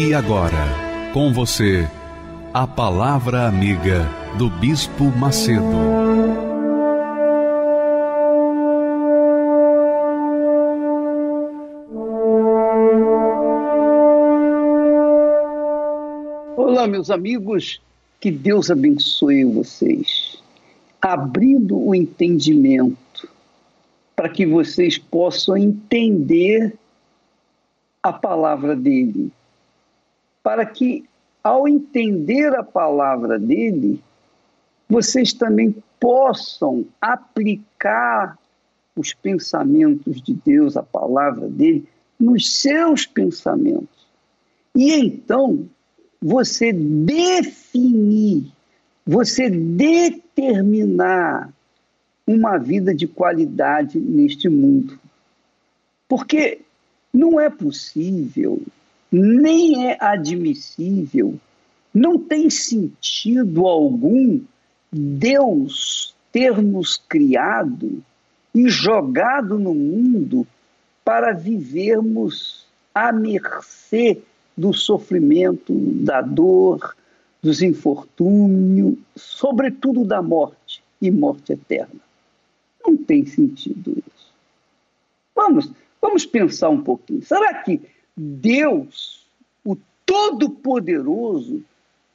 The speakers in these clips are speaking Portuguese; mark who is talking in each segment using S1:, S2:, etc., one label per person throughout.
S1: E agora, com você, a Palavra Amiga do Bispo Macedo.
S2: Olá, meus amigos, que Deus abençoe vocês, abrindo o entendimento para que vocês possam entender a palavra dele, para que ao entender a palavra dele, vocês também possam aplicar os pensamentos de Deus, a palavra dele, nos seus pensamentos. E então, você definir, você determinar uma vida de qualidade neste mundo. Porque não é possível nem é admissível, não tem sentido algum Deus ter nos criado e jogado no mundo para vivermos à mercê do sofrimento, da dor, dos infortúnios, sobretudo da morte e morte eterna. Não tem sentido isso. Vamos, vamos pensar um pouquinho. Será que Deus, o Todo-Poderoso,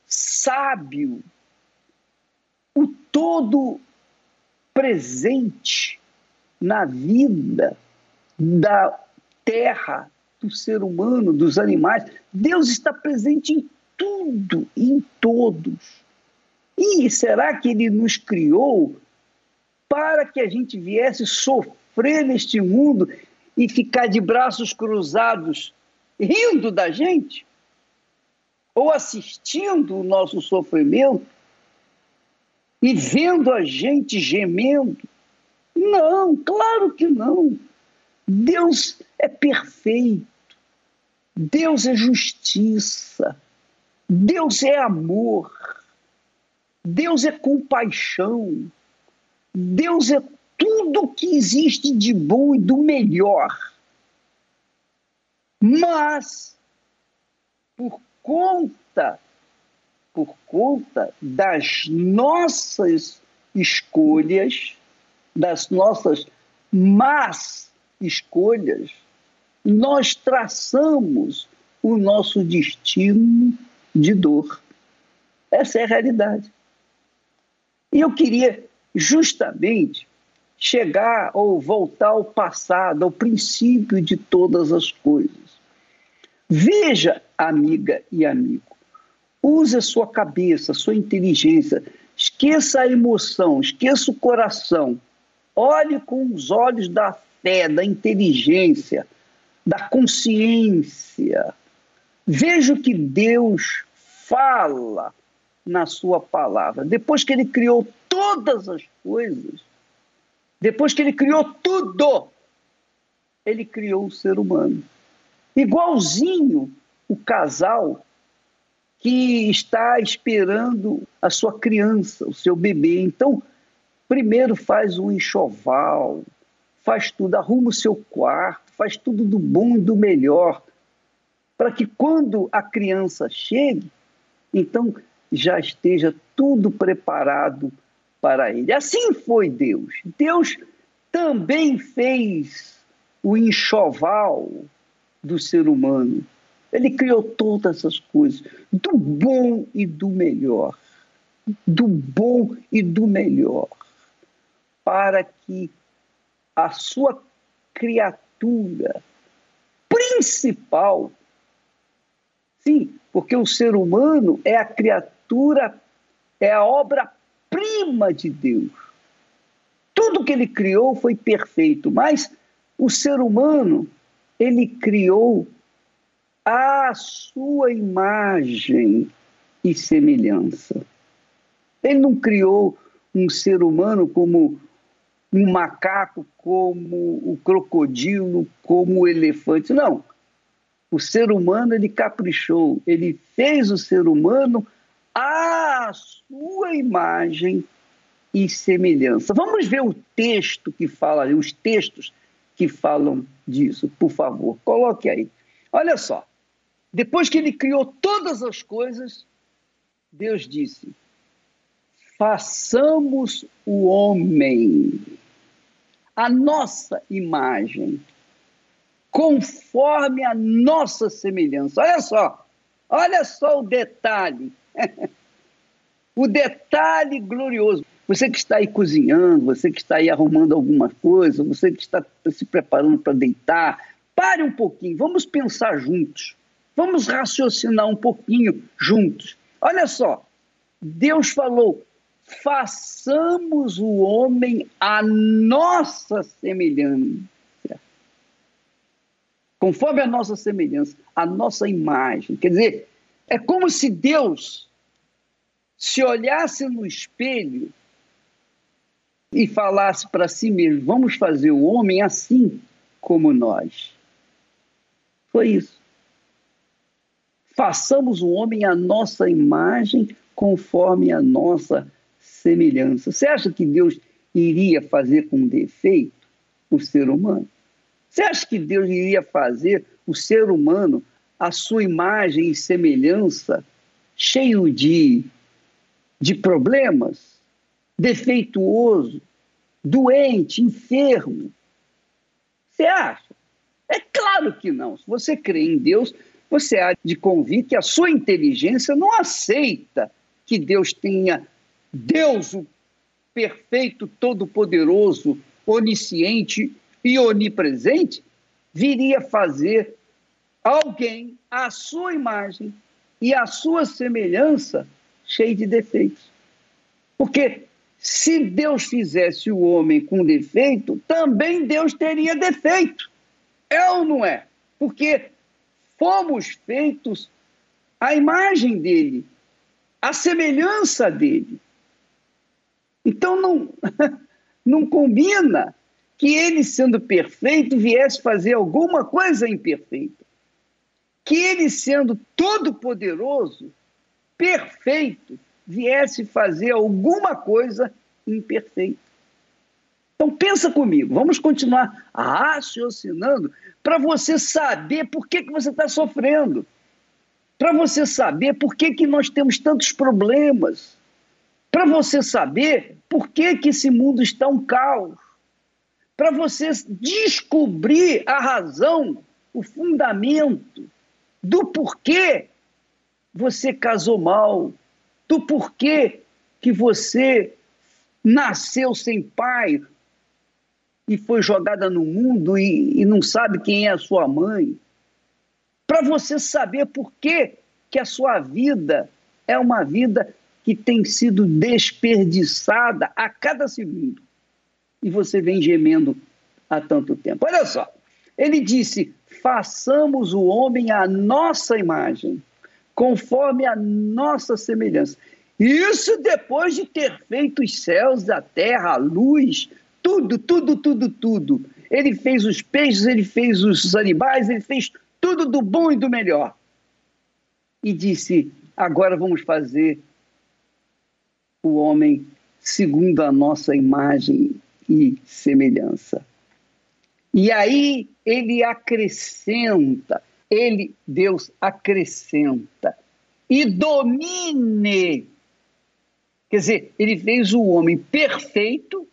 S2: sábio, o todo presente na vida da terra, do ser humano, dos animais. Deus está presente em tudo, em todos. E será que ele nos criou para que a gente viesse sofrer neste mundo e ficar de braços cruzados rindo da gente? Ou assistindo o nosso sofrimento e vendo a gente gemendo? Não, claro que não. Deus é perfeito. Deus é justiça. Deus é amor. Deus é compaixão. Deus é tudo que existe de bom e do melhor. Mas, por conta, por conta das nossas escolhas, das nossas más escolhas, nós traçamos o nosso destino de dor. Essa é a realidade. E eu queria justamente chegar ou voltar ao passado, ao princípio de todas as coisas. Veja, amiga e amigo, use a sua cabeça, a sua inteligência, esqueça a emoção, esqueça o coração, olhe com os olhos da fé, da inteligência, da consciência. Veja o que Deus fala na sua palavra. Depois que ele criou todas as coisas, depois que ele criou tudo, ele criou o ser humano. Igualzinho o casal que está esperando a sua criança, o seu bebê. Então, primeiro faz um enxoval, faz tudo, arruma o seu quarto, faz tudo do bom e do melhor, para que quando a criança chegue, então já esteja tudo preparado para ele. Assim foi Deus. Deus também fez o enxoval, do ser humano. Ele criou todas as coisas, do bom e do melhor. Do bom e do melhor. Para que a sua criatura principal, sim, porque o ser humano é a criatura, é a obra-prima de Deus. Tudo que ele criou foi perfeito, mas o ser humano ele criou a sua imagem e semelhança. Ele não criou um ser humano como um macaco, como o crocodilo, como o elefante. Não. O ser humano ele caprichou, ele fez o ser humano à sua imagem e semelhança. Vamos ver o texto que fala, os textos que falam disso, por favor. Coloque aí. Olha só. Depois que ele criou todas as coisas, Deus disse: façamos o homem a nossa imagem, conforme a nossa semelhança. Olha só, olha só o detalhe. o detalhe glorioso. Você que está aí cozinhando, você que está aí arrumando alguma coisa, você que está se preparando para deitar, pare um pouquinho, vamos pensar juntos. Vamos raciocinar um pouquinho juntos. Olha só, Deus falou: façamos o homem a nossa semelhança. Conforme a nossa semelhança, a nossa imagem. Quer dizer, é como se Deus se olhasse no espelho e falasse para si mesmo: vamos fazer o homem assim como nós. Foi isso. Façamos o homem a nossa imagem, conforme a nossa semelhança. Você acha que Deus iria fazer com defeito o ser humano? Você acha que Deus iria fazer o ser humano a sua imagem e semelhança cheio de, de problemas, defeituoso, doente, enfermo? Você acha? É claro que não. Se você crê em Deus, você há de convir que a sua inteligência não aceita que Deus tenha Deus, o perfeito, todo-poderoso, onisciente e onipresente, viria fazer alguém à sua imagem e à sua semelhança cheio de defeitos. Porque se Deus fizesse o homem com defeito, também Deus teria defeito. É ou não é? Porque fomos feitos à imagem dele, à semelhança dele. Então não, não combina que ele, sendo perfeito, viesse fazer alguma coisa imperfeita. Que ele, sendo todo-poderoso, perfeito, viesse fazer alguma coisa imperfeita. Então pensa comigo, vamos continuar raciocinando para você saber por que, que você está sofrendo, para você saber por que, que nós temos tantos problemas, para você saber por que, que esse mundo está um caos, para você descobrir a razão, o fundamento do porquê você casou mal, do porquê que você nasceu sem pai, e foi jogada no mundo e, e não sabe quem é a sua mãe. Para você saber por que, que a sua vida é uma vida que tem sido desperdiçada a cada segundo. E você vem gemendo há tanto tempo. Olha só, ele disse: façamos o homem à nossa imagem, conforme a nossa semelhança. Isso depois de ter feito os céus, a terra, a luz, tudo, tudo, tudo, tudo. Ele fez os peixes, ele fez os animais, ele fez tudo do bom e do melhor. E disse: agora vamos fazer o homem segundo a nossa imagem e semelhança. E aí ele acrescenta, ele, Deus, acrescenta e domine. Quer dizer, ele fez o homem perfeito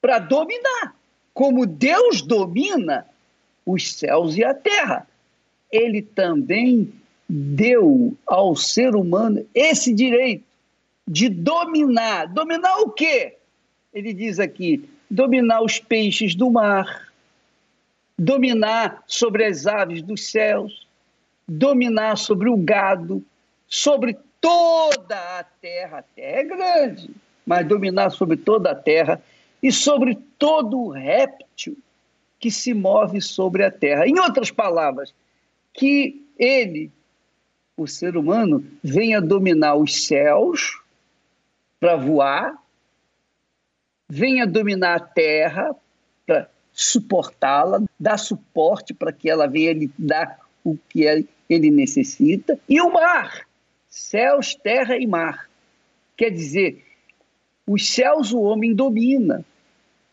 S2: para dominar. Como Deus domina os céus e a terra, ele também deu ao ser humano esse direito de dominar. Dominar o quê? Ele diz aqui: dominar os peixes do mar, dominar sobre as aves dos céus, dominar sobre o gado, sobre toda a terra. A terra é grande, mas dominar sobre toda a terra e sobre todo réptil que se move sobre a terra. Em outras palavras, que ele, o ser humano, venha dominar os céus para voar, venha dominar a terra suportá-la, dar suporte para que ela venha lhe dar o que ele necessita, e o mar, céus, terra e mar. Quer dizer, os céus o homem domina,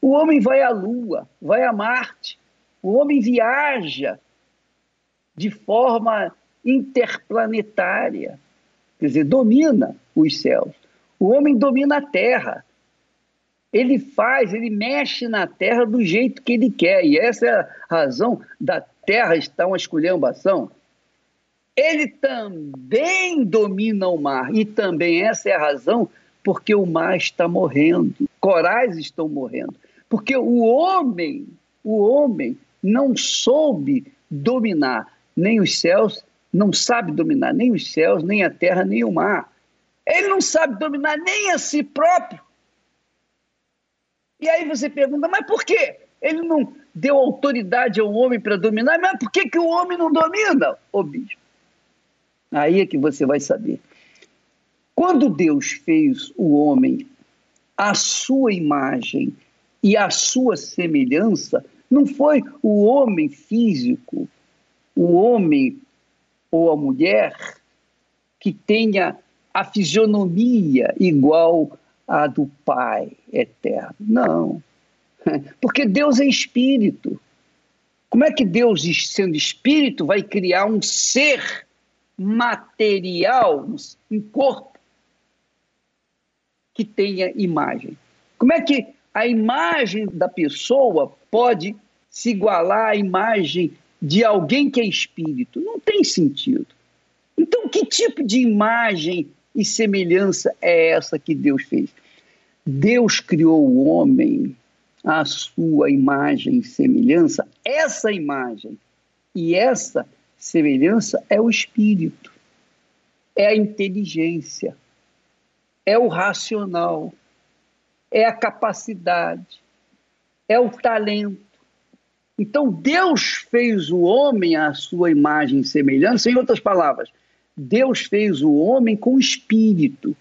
S2: o homem vai à Lua, vai a Marte, o homem viaja de forma interplanetária, quer dizer, domina os céus. O homem domina a Terra. Ele faz, ele mexe na Terra do jeito que ele quer. E essa é a razão da Terra estar uma esculhambação. Ele também domina o mar. E também essa é a razão porque o mar está morrendo. Corais estão morrendo. Porque o homem, o homem não soube dominar nem os céus, não sabe dominar nem os céus, nem a terra, nem o mar. Ele não sabe dominar nem a si próprio. E aí você pergunta, mas por quê? Ele não deu autoridade ao homem para dominar, mas por que, que o homem não domina? Ô bicho. Aí é que você vai saber. Quando Deus fez o homem à sua imagem e a sua semelhança não foi o homem físico, o homem ou a mulher que tenha a fisionomia igual à do Pai eterno. Não. Porque Deus é espírito. Como é que Deus, sendo espírito, vai criar um ser material, um corpo que tenha imagem? Como é que a imagem da pessoa pode se igualar à imagem de alguém que é espírito. Não tem sentido. Então, que tipo de imagem e semelhança é essa que Deus fez? Deus criou o homem à sua imagem e semelhança. Essa imagem e essa semelhança é o espírito, é a inteligência, é o racional, é a capacidade, é o talento. Então Deus fez o homem à sua imagem e semelhança, em outras palavras, Deus fez o homem com espírito.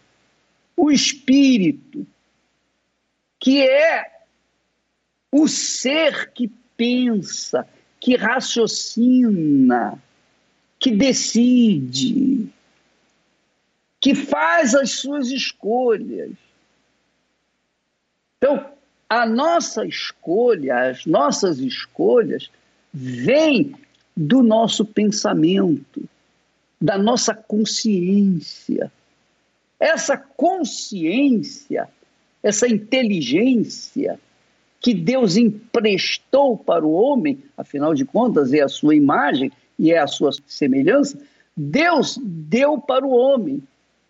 S2: O espírito, que é o ser que pensa, que raciocina, que decide, que faz as suas escolhas. Então, a nossa escolha, as nossas escolhas, vêm do nosso pensamento, da nossa consciência. Essa consciência, essa inteligência que Deus emprestou para o homem, afinal de contas é a sua imagem e é a sua semelhança, Deus deu para o homem.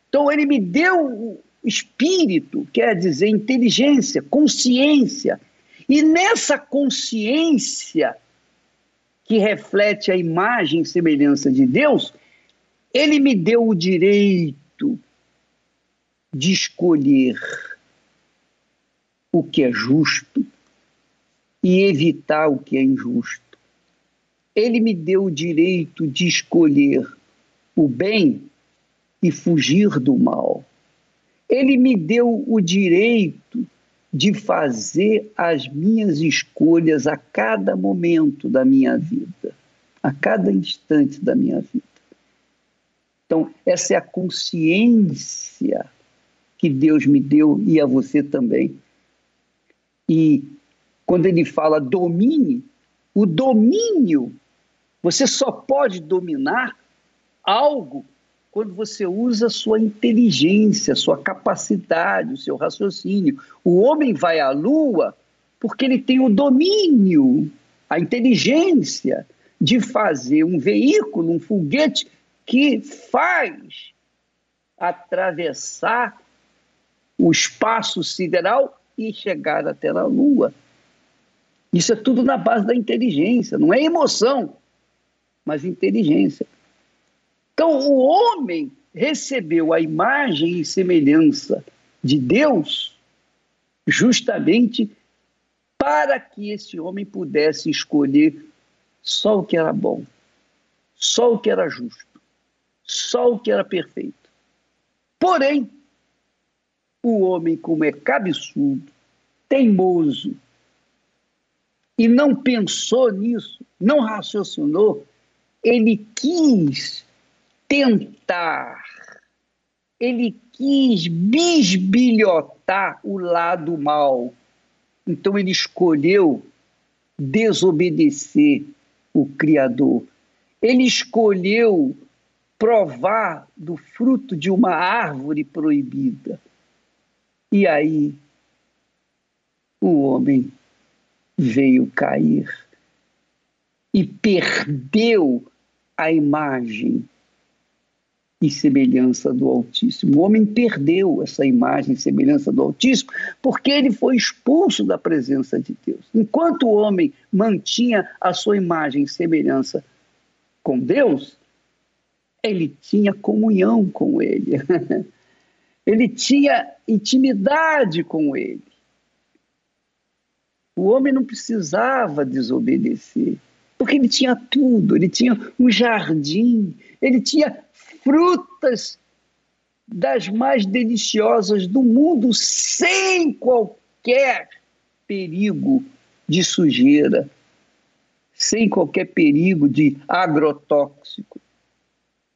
S2: Então ele me deu espírito quer dizer inteligência, consciência. E nessa consciência que reflete a imagem e semelhança de Deus, ele me deu o direito de escolher o que é justo e evitar o que é injusto. Ele me deu o direito de escolher o bem e fugir do mal. Ele me deu o direito de fazer as minhas escolhas a cada momento da minha vida, a cada instante da minha vida. Então, essa é a consciência que Deus me deu e a você também. E quando ele fala domine, o domínio, você só pode dominar algo quando você usa a sua inteligência, a sua capacidade, o seu raciocínio. O homem vai à lua porque ele tem o domínio, a inteligência de fazer um veículo, um foguete que faz atravessar o espaço sideral e chegar até a lua. Isso é tudo na base da inteligência, não é emoção, mas inteligência. Então, o homem recebeu a imagem e semelhança de Deus justamente para que esse homem pudesse escolher só o que era bom, só o que era justo, só o que era perfeito. Porém, o homem, como é cabeçudo, teimoso, e não pensou nisso, não raciocinou, ele quis tentar, ele quis bisbilhotar o lado mal. Então ele escolheu desobedecer o Criador. Ele escolheu provar do fruto de uma árvore proibida. E aí o homem veio cair e perdeu a imagem e semelhança do Altíssimo. O homem perdeu essa imagem e semelhança do Altíssimo porque ele foi expulso da presença de Deus. Enquanto o homem mantinha a sua imagem e semelhança com Deus, ele tinha comunhão com ele. ele tinha intimidade com ele. O homem não precisava desobedecer, porque ele tinha tudo, ele tinha um jardim, ele tinha frutas das mais deliciosas do mundo, sem qualquer perigo de sujeira, sem qualquer perigo de agrotóxico.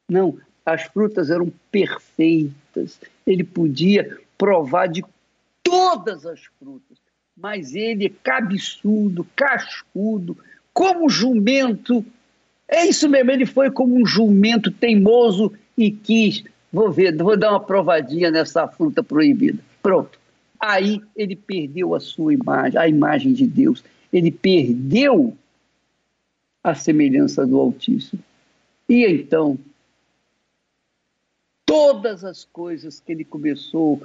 S2: Não, as frutas eram perfeitas. Ele podia provar de todas as frutas mas ele é cabeçudo, cascudo, como jumento. É isso mesmo, ele foi como um jumento teimoso e quis, vou ver, vou dar uma provadinha nessa fruta proibida. Pronto. Aí ele perdeu a sua imagem, a imagem de Deus. Ele perdeu a semelhança do Altíssimo. E então, todas as coisas que ele começou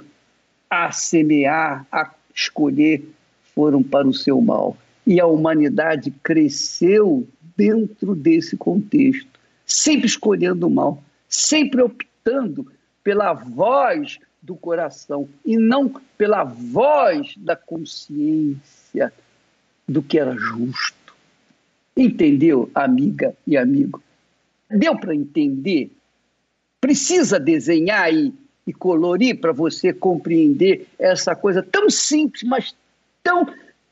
S2: a semear, a escolher, foram para o seu mal. E a humanidade cresceu dentro desse contexto, sempre escolhendo o mal, sempre optando pela voz do coração e não pela voz da consciência do que era justo. Entendeu, amiga e amigo? Deu para entender? Precisa desenhar e, e colorir para você compreender essa coisa tão simples, mas tão,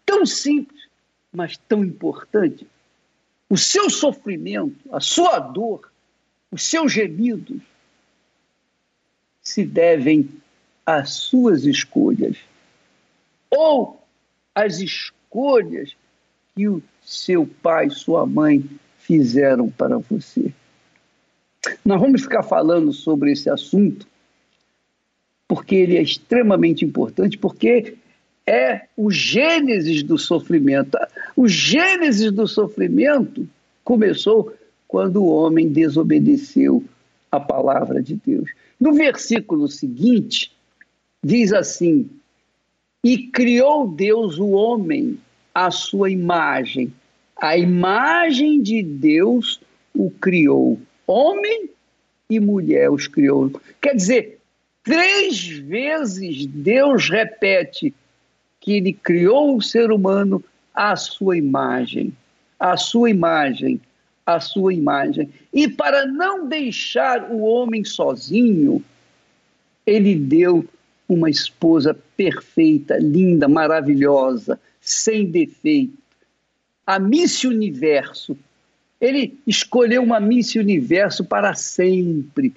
S2: tão simples, mas tão importante. O seu sofrimento, a sua dor, os seus gemidos se devem às suas escolhas ou às escolhas que o seu pai, sua mãe fizeram para você. Nós vamos ficar falando sobre esse assunto porque ele é extremamente importante, porque é o gênesis do sofrimento. O gênesis do sofrimento começou quando o homem desobedeceu a palavra de Deus. No versículo seguinte, diz assim: E criou Deus o homem à sua imagem. A imagem de Deus o criou. Homem e mulher os criou. Quer dizer, três vezes Deus repete que ele criou o ser humano à sua imagem, à sua imagem, à sua imagem. E para não deixar o homem sozinho, ele deu uma esposa perfeita, linda, maravilhosa, sem defeito. A Miss Universo. Ele escolheu uma Miss Universo para sempre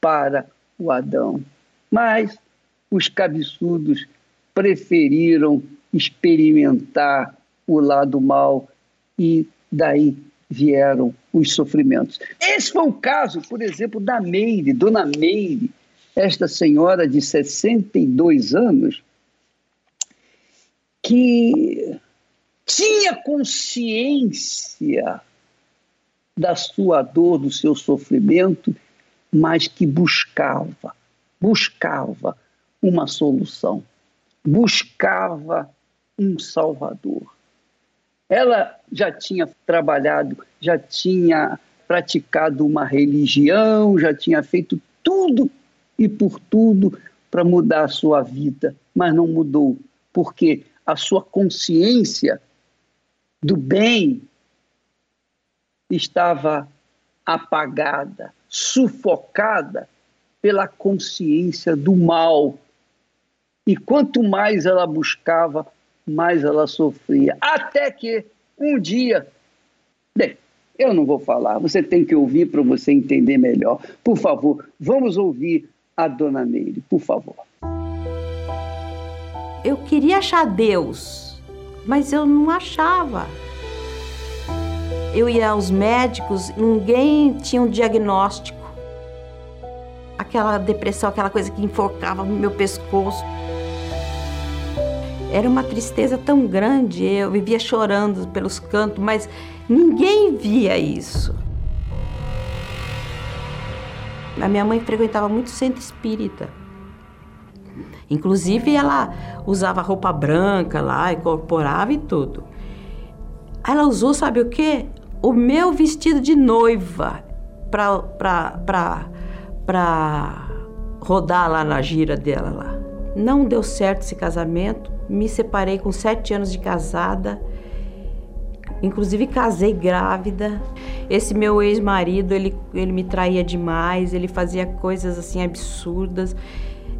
S2: para o Adão. Mas os cabeçudos preferiram experimentar o lado mal e daí vieram os sofrimentos. Esse foi o caso, por exemplo, da Meire, Dona Meire, esta senhora de 62 anos, que tinha consciência da sua dor, do seu sofrimento, mas que buscava, buscava uma solução buscava um Salvador. Ela já tinha trabalhado, já tinha praticado uma religião, já tinha feito tudo e por tudo para mudar a sua vida, mas não mudou, porque a sua consciência do bem estava apagada, sufocada pela consciência do mal. E quanto mais ela buscava, mais ela sofria. Até que um dia, bem, eu não vou falar, você tem que ouvir para você entender melhor. Por favor, vamos ouvir a dona Meire, por favor.
S3: Eu queria achar Deus, mas eu não achava. Eu ia aos médicos, ninguém tinha um diagnóstico. Aquela depressão, aquela coisa que enforcava no meu pescoço. Era uma tristeza tão grande, eu vivia chorando pelos cantos, mas ninguém via isso. A minha mãe frequentava muito centro espírita. Inclusive, ela usava roupa branca lá, incorporava e tudo. Ela usou, sabe o quê? O meu vestido de noiva para rodar lá na gira dela lá. Não deu certo esse casamento. Me separei com sete anos de casada. Inclusive casei grávida. Esse meu ex-marido, ele, ele me traía demais, ele fazia coisas assim absurdas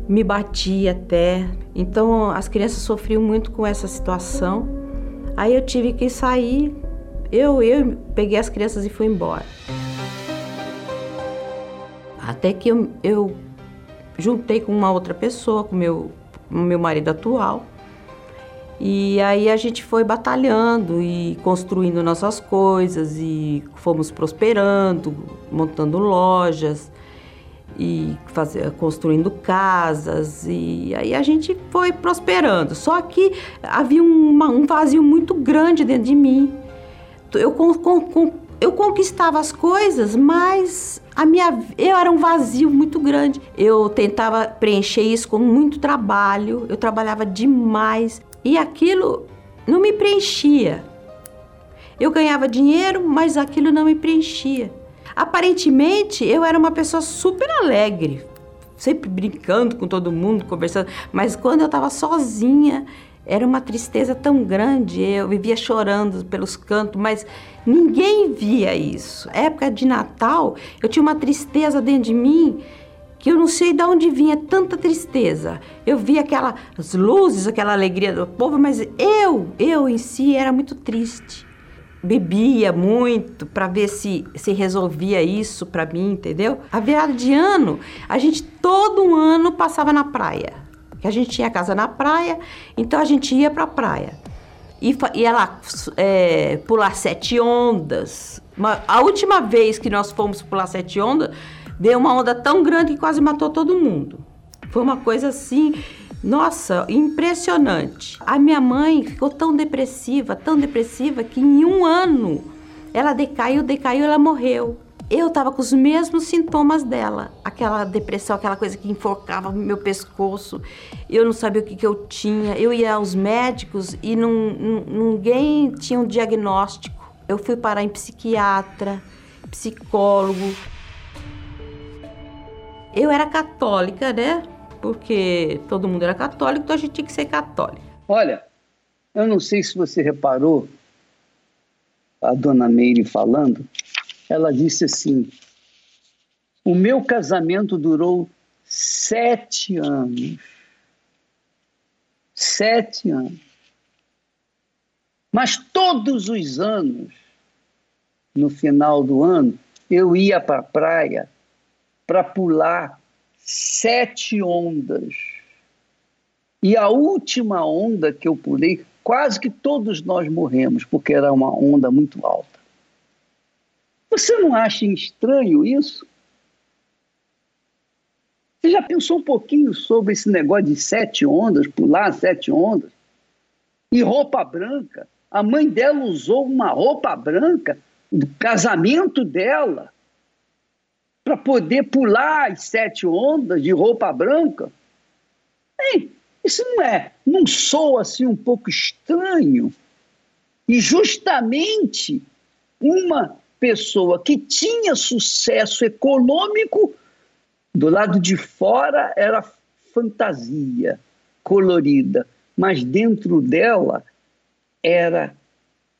S3: me batia até. Então as crianças sofriam muito com essa situação. Aí eu tive que sair. Eu, eu peguei as crianças e fui embora. Até que eu, eu juntei com uma outra pessoa, com meu, meu marido atual. E aí a gente foi batalhando e construindo nossas coisas e fomos prosperando, montando lojas e fazer, construindo casas e aí a gente foi prosperando. Só que havia uma, um vazio muito grande dentro de mim. Eu, eu conquistava as coisas, mas a minha eu era um vazio muito grande. Eu tentava preencher isso com muito trabalho. Eu trabalhava demais e aquilo não me preenchia. Eu ganhava dinheiro, mas aquilo não me preenchia. Aparentemente, eu era uma pessoa super alegre, sempre brincando com todo mundo, conversando, mas quando eu estava sozinha, era uma tristeza tão grande, eu vivia chorando pelos cantos, mas ninguém via isso. Época de Natal, eu tinha uma tristeza dentro de mim que eu não sei de onde vinha tanta tristeza. Eu via aquelas luzes, aquela alegria do povo, mas eu, eu em si era muito triste bebia muito para ver se se resolvia isso para mim, entendeu? A virada de ano, a gente todo ano passava na praia. Que a gente tinha casa na praia, então a gente ia para a praia. E ia lá é, pular sete ondas. Uma, a última vez que nós fomos pular sete ondas, deu uma onda tão grande que quase matou todo mundo. Foi uma coisa assim nossa, impressionante. A minha mãe ficou tão depressiva, tão depressiva, que em um ano ela decaiu, decaiu, ela morreu. Eu tava com os mesmos sintomas dela, aquela depressão, aquela coisa que enforcava meu pescoço. Eu não sabia o que, que eu tinha. Eu ia aos médicos e ninguém tinha um diagnóstico. Eu fui parar em psiquiatra, psicólogo. Eu era católica, né? porque todo mundo era católico, então a gente tinha que ser católico.
S2: Olha, eu não sei se você reparou, a dona Meire falando, ela disse assim: o meu casamento durou sete anos. Sete anos. Mas todos os anos, no final do ano, eu ia para a praia para pular sete ondas. E a última onda que eu pulei, quase que todos nós morremos, porque era uma onda muito alta. Você não acha estranho isso? Você já pensou um pouquinho sobre esse negócio de sete ondas, pular sete ondas? E roupa branca? A mãe dela usou uma roupa branca do casamento dela para poder pular as sete ondas de roupa branca? Ei, isso não é, não soa assim um pouco estranho? E justamente uma pessoa que tinha sucesso econômico, do lado de fora era fantasia colorida, mas dentro dela era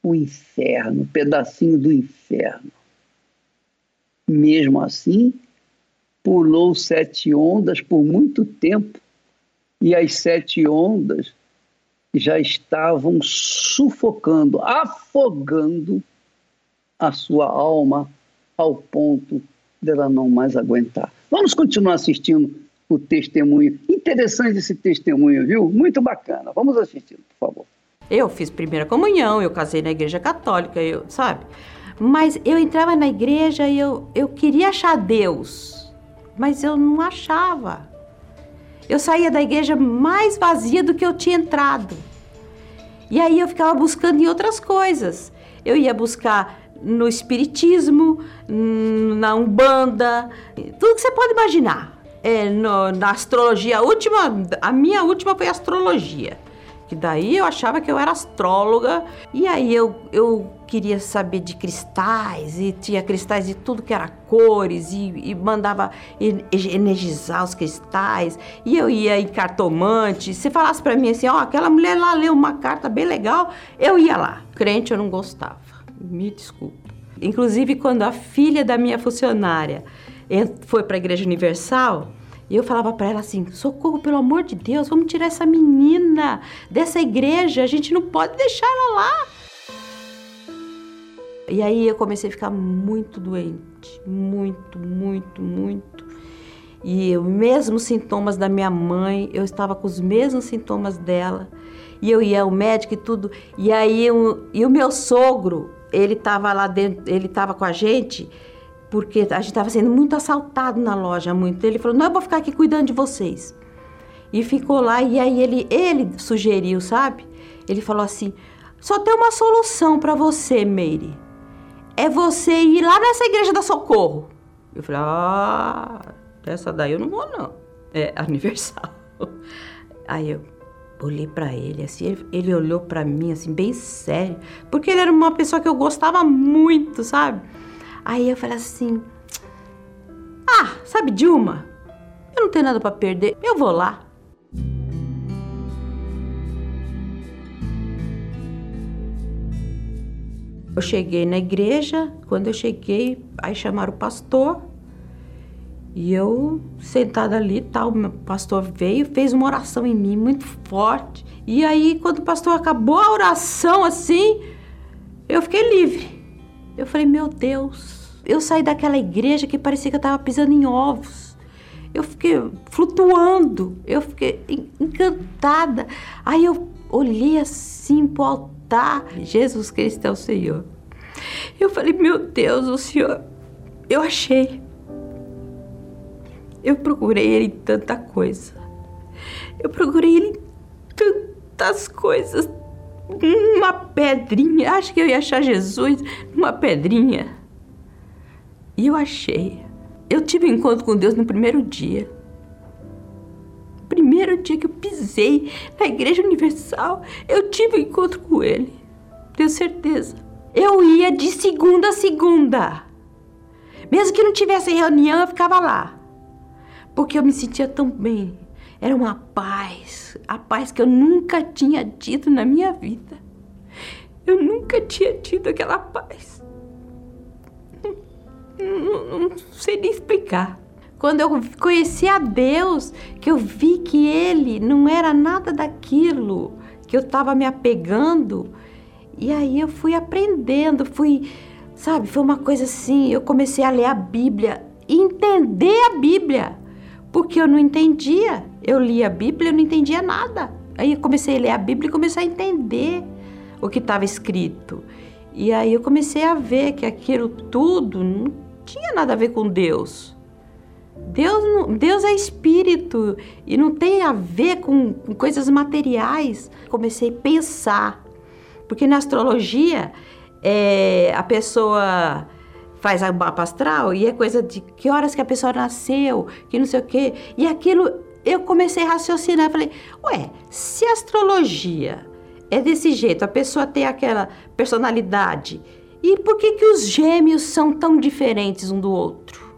S2: o inferno, um pedacinho do inferno. Mesmo assim, pulou sete ondas por muito tempo e as sete ondas já estavam sufocando, afogando a sua alma ao ponto dela não mais aguentar. Vamos continuar assistindo o testemunho. Interessante esse testemunho, viu? Muito bacana. Vamos assistir, por favor.
S3: Eu fiz primeira comunhão, eu casei na igreja católica, eu, sabe? Mas eu entrava na igreja e eu, eu queria achar Deus, mas eu não achava. Eu saía da igreja mais vazia do que eu tinha entrado. E aí eu ficava buscando em outras coisas. Eu ia buscar no espiritismo, na umbanda, tudo que você pode imaginar. É, no, na astrologia, a última, a minha última foi astrologia. Que daí eu achava que eu era astróloga. E aí eu, eu queria saber de cristais, e tinha cristais de tudo que era cores, e, e mandava energizar os cristais. E eu ia em cartomante. Se falasse para mim assim, ó, oh, aquela mulher lá leu uma carta bem legal, eu ia lá. Crente eu não gostava. Me desculpa. Inclusive, quando a filha da minha funcionária foi para a Igreja Universal, eu falava para ela assim: socorro, pelo amor de Deus, vamos tirar essa menina dessa igreja, a gente não pode deixar ela lá. E aí eu comecei a ficar muito doente, muito, muito, muito. E os mesmos sintomas da minha mãe, eu estava com os mesmos sintomas dela. E eu ia ao médico e tudo. E aí eu, e o meu sogro, ele estava lá dentro, ele estava com a gente porque a gente estava sendo muito assaltado na loja, muito. Ele falou: "Não, eu vou ficar aqui cuidando de vocês". E ficou lá e aí ele ele sugeriu, sabe? Ele falou assim: "Só tem uma solução para você, Meire. É você ir lá nessa igreja da Socorro". Eu falei: "Ah, essa daí eu não vou não. É aniversário". Aí eu olhei para ele assim, ele, ele olhou para mim assim bem sério, porque ele era uma pessoa que eu gostava muito, sabe? Aí eu falei assim: Ah, sabe Dilma? Eu não tenho nada para perder, eu vou lá. Eu cheguei na igreja, quando eu cheguei, aí chamaram o pastor. E eu, sentada ali, tal, o pastor veio, fez uma oração em mim muito forte. E aí, quando o pastor acabou a oração assim, eu fiquei livre. Eu falei, meu Deus, eu saí daquela igreja que parecia que eu estava pisando em ovos. Eu fiquei flutuando, eu fiquei encantada. Aí eu olhei assim pro altar, Jesus Cristo é o Senhor. Eu falei, meu Deus, o Senhor, eu achei. Eu procurei Ele em tanta coisa. Eu procurei Ele em tantas coisas, uma pedrinha. Acho que eu ia achar Jesus numa pedrinha. E eu achei. Eu tive um encontro com Deus no primeiro dia. Primeiro dia que eu pisei na Igreja Universal, eu tive um encontro com Ele. Tenho certeza. Eu ia de segunda a segunda. Mesmo que não tivesse reunião, eu ficava lá. Porque eu me sentia tão bem. Era uma paz, a paz que eu nunca tinha tido na minha vida. Eu nunca tinha tido aquela paz. Não, não sei nem explicar. Quando eu conheci a Deus, que eu vi que Ele não era nada daquilo que eu estava me apegando, e aí eu fui aprendendo, fui, sabe, foi uma coisa assim, eu comecei a ler a Bíblia, entender a Bíblia, porque eu não entendia. Eu lia a Bíblia, eu não entendia nada. Aí eu comecei a ler a Bíblia e comecei a entender o que estava escrito. E aí eu comecei a ver que aquilo tudo não tinha nada a ver com Deus. Deus, não, Deus é espírito e não tem a ver com, com coisas materiais. Comecei a pensar, porque na astrologia é, a pessoa faz a mapa astral e é coisa de que horas que a pessoa nasceu, que não sei o quê. E aquilo eu comecei a raciocinar, falei, ué, se a astrologia é desse jeito, a pessoa tem aquela personalidade, e por que, que os gêmeos são tão diferentes um do outro?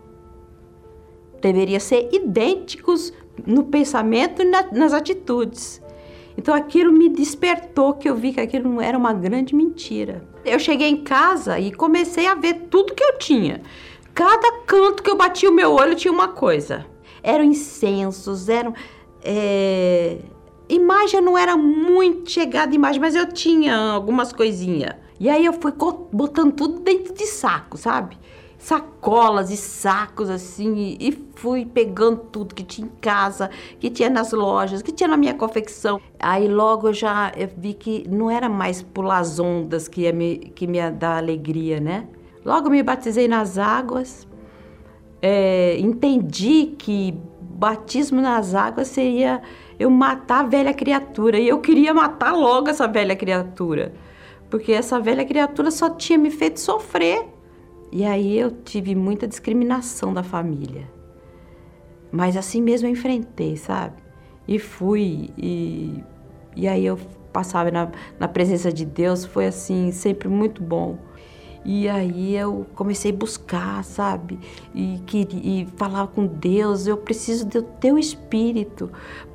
S3: Deveria ser idênticos no pensamento e na, nas atitudes. Então aquilo me despertou que eu vi que aquilo não era uma grande mentira. Eu cheguei em casa e comecei a ver tudo que eu tinha. Cada canto que eu batia o meu olho tinha uma coisa. Eram incensos, eram. É... Imagem não era muito chegada imagem, mas eu tinha algumas coisinhas. E aí eu fui botando tudo dentro de saco, sabe? Sacolas e sacos assim e fui pegando tudo que tinha em casa, que tinha nas lojas, que tinha na minha confecção. Aí logo eu já vi que não era mais pular as ondas que ia me, que me ia dar alegria, né? Logo me batizei nas águas, é, entendi que batismo nas águas seria eu matar a velha criatura e eu queria matar logo essa velha criatura, porque essa velha criatura só tinha me feito sofrer. E aí eu tive muita discriminação da família. Mas assim mesmo eu enfrentei, sabe? E fui, e, e aí eu passava na, na presença de Deus, foi assim, sempre muito bom. E aí eu comecei a buscar, sabe? E, que, e falar com Deus, eu preciso do teu espírito.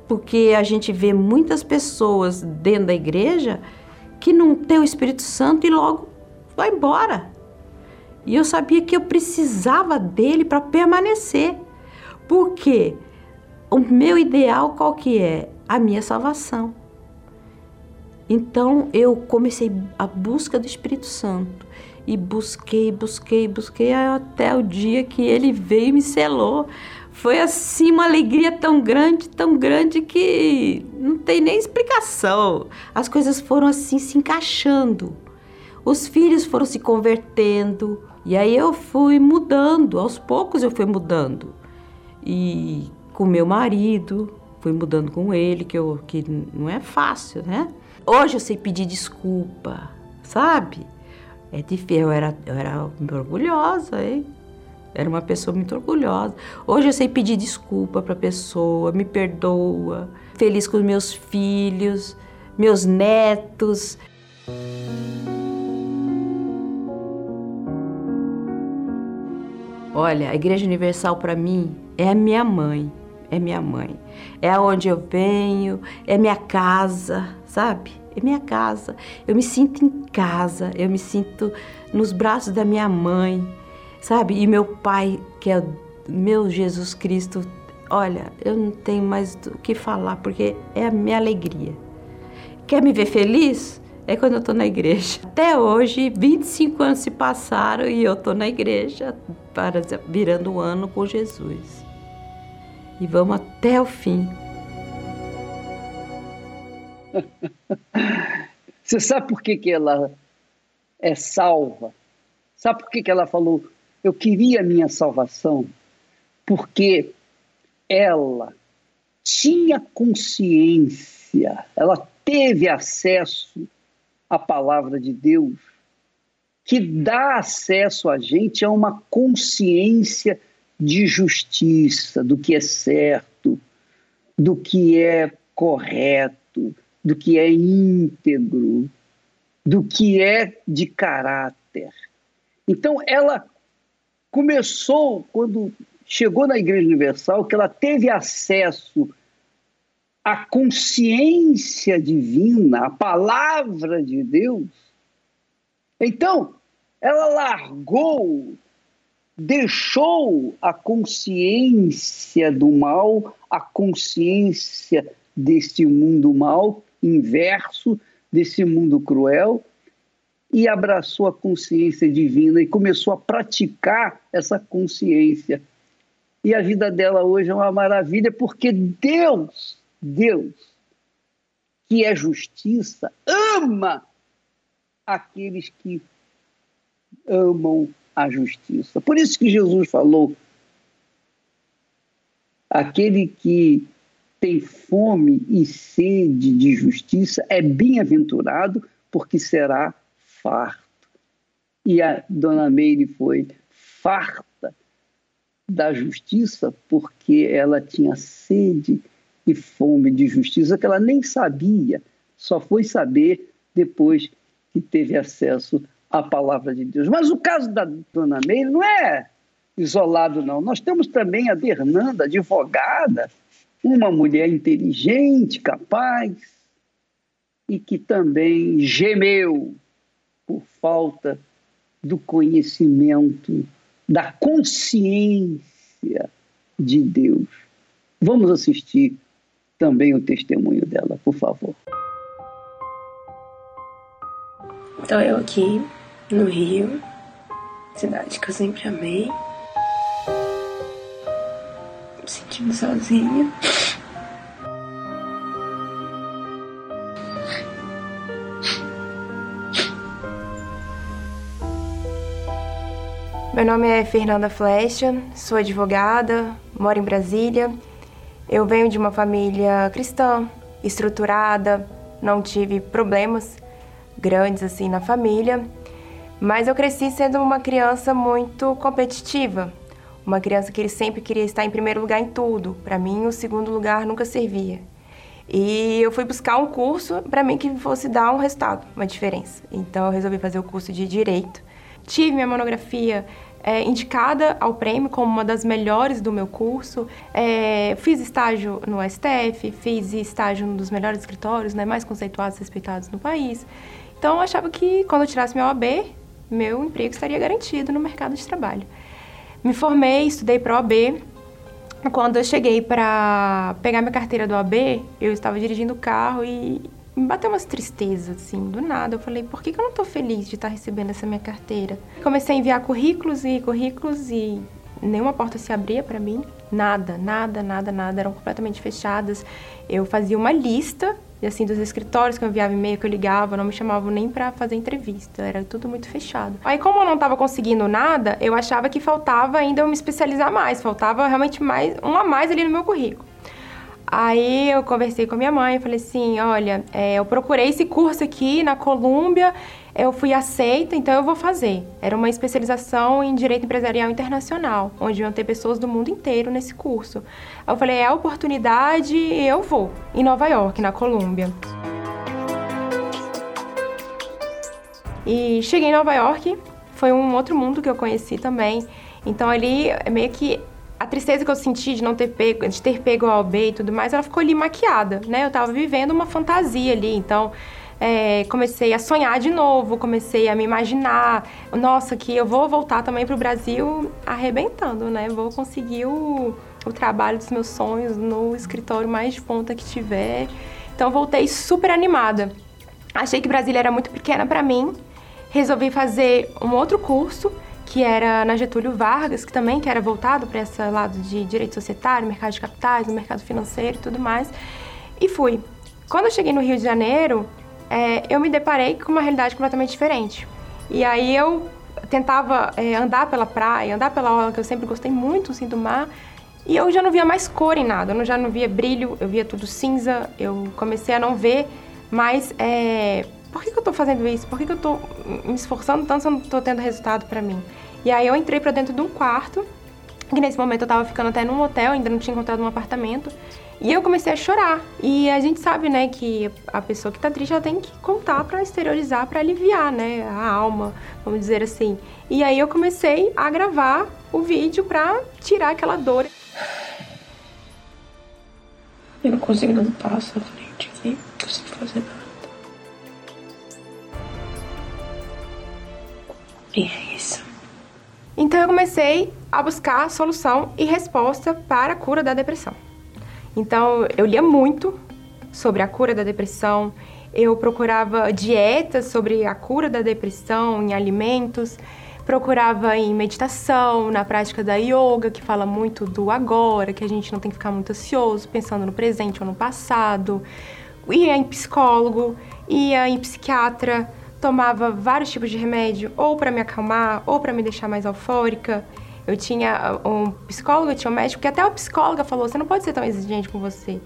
S3: Porque a gente vê muitas pessoas dentro da igreja que não tem o Espírito Santo e logo vai embora. E eu sabia que eu precisava dele para permanecer. Porque o meu ideal qual que é? A minha salvação. Então eu comecei a busca do Espírito Santo e busquei, busquei, busquei até o dia que ele veio e me selou. Foi assim uma alegria tão grande, tão grande que não tem nem explicação. As coisas foram assim se encaixando. Os filhos foram se convertendo, e aí eu fui mudando, aos poucos eu fui mudando. E com meu marido, fui mudando com ele, que, eu, que não é fácil, né? Hoje eu sei pedir desculpa, sabe? É difícil, eu era, eu era orgulhosa, hein? Era uma pessoa muito orgulhosa. Hoje eu sei pedir desculpa para a pessoa, me perdoa. Feliz com meus filhos, meus netos. Olha, a Igreja Universal para mim é a minha mãe, é minha mãe. É aonde eu venho, é minha casa, sabe? É minha casa. Eu me sinto em casa, eu me sinto nos braços da minha mãe, sabe? E meu pai, que é meu Jesus Cristo, olha, eu não tenho mais o que falar porque é a minha alegria. Quer me ver feliz? É quando eu estou na igreja. Até hoje, 25 anos se passaram e eu estou na igreja, para, virando o ano com Jesus. E vamos até o fim.
S2: Você sabe por que, que ela é salva? Sabe por que, que ela falou, eu queria a minha salvação? Porque ela tinha consciência, ela teve acesso a palavra de Deus, que dá acesso a gente a uma consciência de justiça, do que é certo, do que é correto, do que é íntegro, do que é de caráter. Então, ela começou, quando chegou na Igreja Universal, que ela teve acesso a consciência divina, a palavra de Deus. Então, ela largou, deixou a consciência do mal, a consciência deste mundo mal, inverso desse mundo cruel, e abraçou a consciência divina e começou a praticar essa consciência. E a vida dela hoje é uma maravilha porque Deus Deus, que é justiça, ama aqueles que amam a justiça. Por isso que Jesus falou: aquele que tem fome e sede de justiça é bem-aventurado, porque será farto. E a dona Meire foi farta da justiça porque ela tinha sede e fome de justiça que ela nem sabia, só foi saber depois que teve acesso à palavra de Deus. Mas o caso da dona Meire não é isolado, não. Nós temos também a Bernanda, advogada, uma mulher inteligente, capaz, e que também gemeu por falta do conhecimento, da consciência de Deus. Vamos assistir também o testemunho dela, por favor.
S4: Então eu aqui no Rio, cidade que eu sempre amei, me sentindo sozinha. Meu nome é Fernanda Flecha, sou advogada, moro em Brasília. Eu venho de uma família cristã, estruturada, não tive problemas grandes assim na família, mas eu cresci sendo uma criança muito competitiva, uma criança que sempre queria estar em primeiro lugar em tudo. Para mim, o segundo lugar nunca servia. E eu fui buscar um curso para mim que fosse dar um resultado, uma diferença. Então eu resolvi fazer o curso de direito. Tive minha monografia é, indicada ao prêmio como uma das melhores do meu curso. É, fiz estágio no STF, fiz estágio num dos melhores escritórios, né, mais conceituados e respeitados no país. Então eu achava que quando eu tirasse meu OAB, meu emprego estaria garantido no mercado de trabalho. Me formei, estudei para OAB. Quando eu cheguei para pegar minha carteira do OAB, eu estava dirigindo o carro e me bateu umas tristezas, assim, do nada. Eu falei, por que, que eu não estou feliz de estar recebendo essa minha carteira? Comecei a enviar currículos e currículos e nenhuma porta se abria para mim. Nada, nada, nada, nada. Eram completamente fechadas. Eu fazia uma lista assim, dos escritórios que eu enviava e-mail, que eu ligava, não me chamavam nem para fazer entrevista, era tudo muito fechado. Aí, como eu não estava conseguindo nada, eu achava que faltava ainda eu me especializar mais, faltava realmente mais, um a mais ali no meu currículo. Aí eu conversei com a minha mãe, falei assim, olha, é, eu procurei esse curso aqui na Colômbia, eu fui aceita, então eu vou fazer. Era uma especialização em Direito Empresarial Internacional, onde iam ter pessoas do mundo inteiro nesse curso. Aí eu falei, é a oportunidade, eu vou, em Nova York, na Colômbia. E cheguei em Nova York, foi um outro mundo que eu conheci também. Então ali, meio que a tristeza que eu senti de não ter pego, de ter pego a OB e tudo mais, ela ficou ali maquiada, né? Eu tava vivendo uma fantasia ali, então é, comecei a sonhar de novo, comecei a me imaginar, nossa, que eu vou voltar também pro Brasil arrebentando, né? Vou conseguir o, o trabalho dos meus sonhos no escritório mais de ponta que tiver. Então voltei super animada. Achei que Brasília era muito pequena para mim. Resolvi fazer um outro curso que era na Getúlio Vargas, que também que era voltado para esse lado de direito societário, mercado de capitais, mercado financeiro e tudo mais. E fui. Quando eu cheguei no Rio de Janeiro, é, eu me deparei com uma realidade completamente diferente. E aí eu tentava é, andar pela praia, andar pela orla, que eu sempre gostei muito assim, do mar, e eu já não via mais cor em nada, eu já não via brilho, eu via tudo cinza, eu comecei a não ver mais é, por que, que eu estou fazendo isso? Por que, que eu estou me esforçando tanto se eu não estou tendo resultado para mim? E aí eu entrei para dentro de um quarto, que nesse momento eu estava ficando até num hotel, ainda não tinha encontrado um apartamento, e eu comecei a chorar. E a gente sabe, né, que a pessoa que está triste ela tem que contar para exteriorizar, para aliviar, né, a alma, vamos dizer assim. E aí eu comecei a gravar o vídeo para tirar aquela dor. Eu não consigo um passo à frente aqui, não consigo fazer nada. E é isso.
S3: Então eu comecei a buscar solução e resposta para a cura da depressão. Então eu lia muito sobre a cura da depressão, eu procurava dietas sobre a cura da depressão em alimentos, procurava em meditação, na prática da yoga, que fala muito do agora, que a gente não tem que ficar muito ansioso, pensando no presente ou no passado. Ia em psicólogo, ia em psiquiatra, tomava vários tipos de remédio, ou para me acalmar, ou para me deixar mais eufórica. Eu tinha uh, um psicólogo, eu tinha um médico, que até a psicóloga falou: você não pode ser tão exigente com você.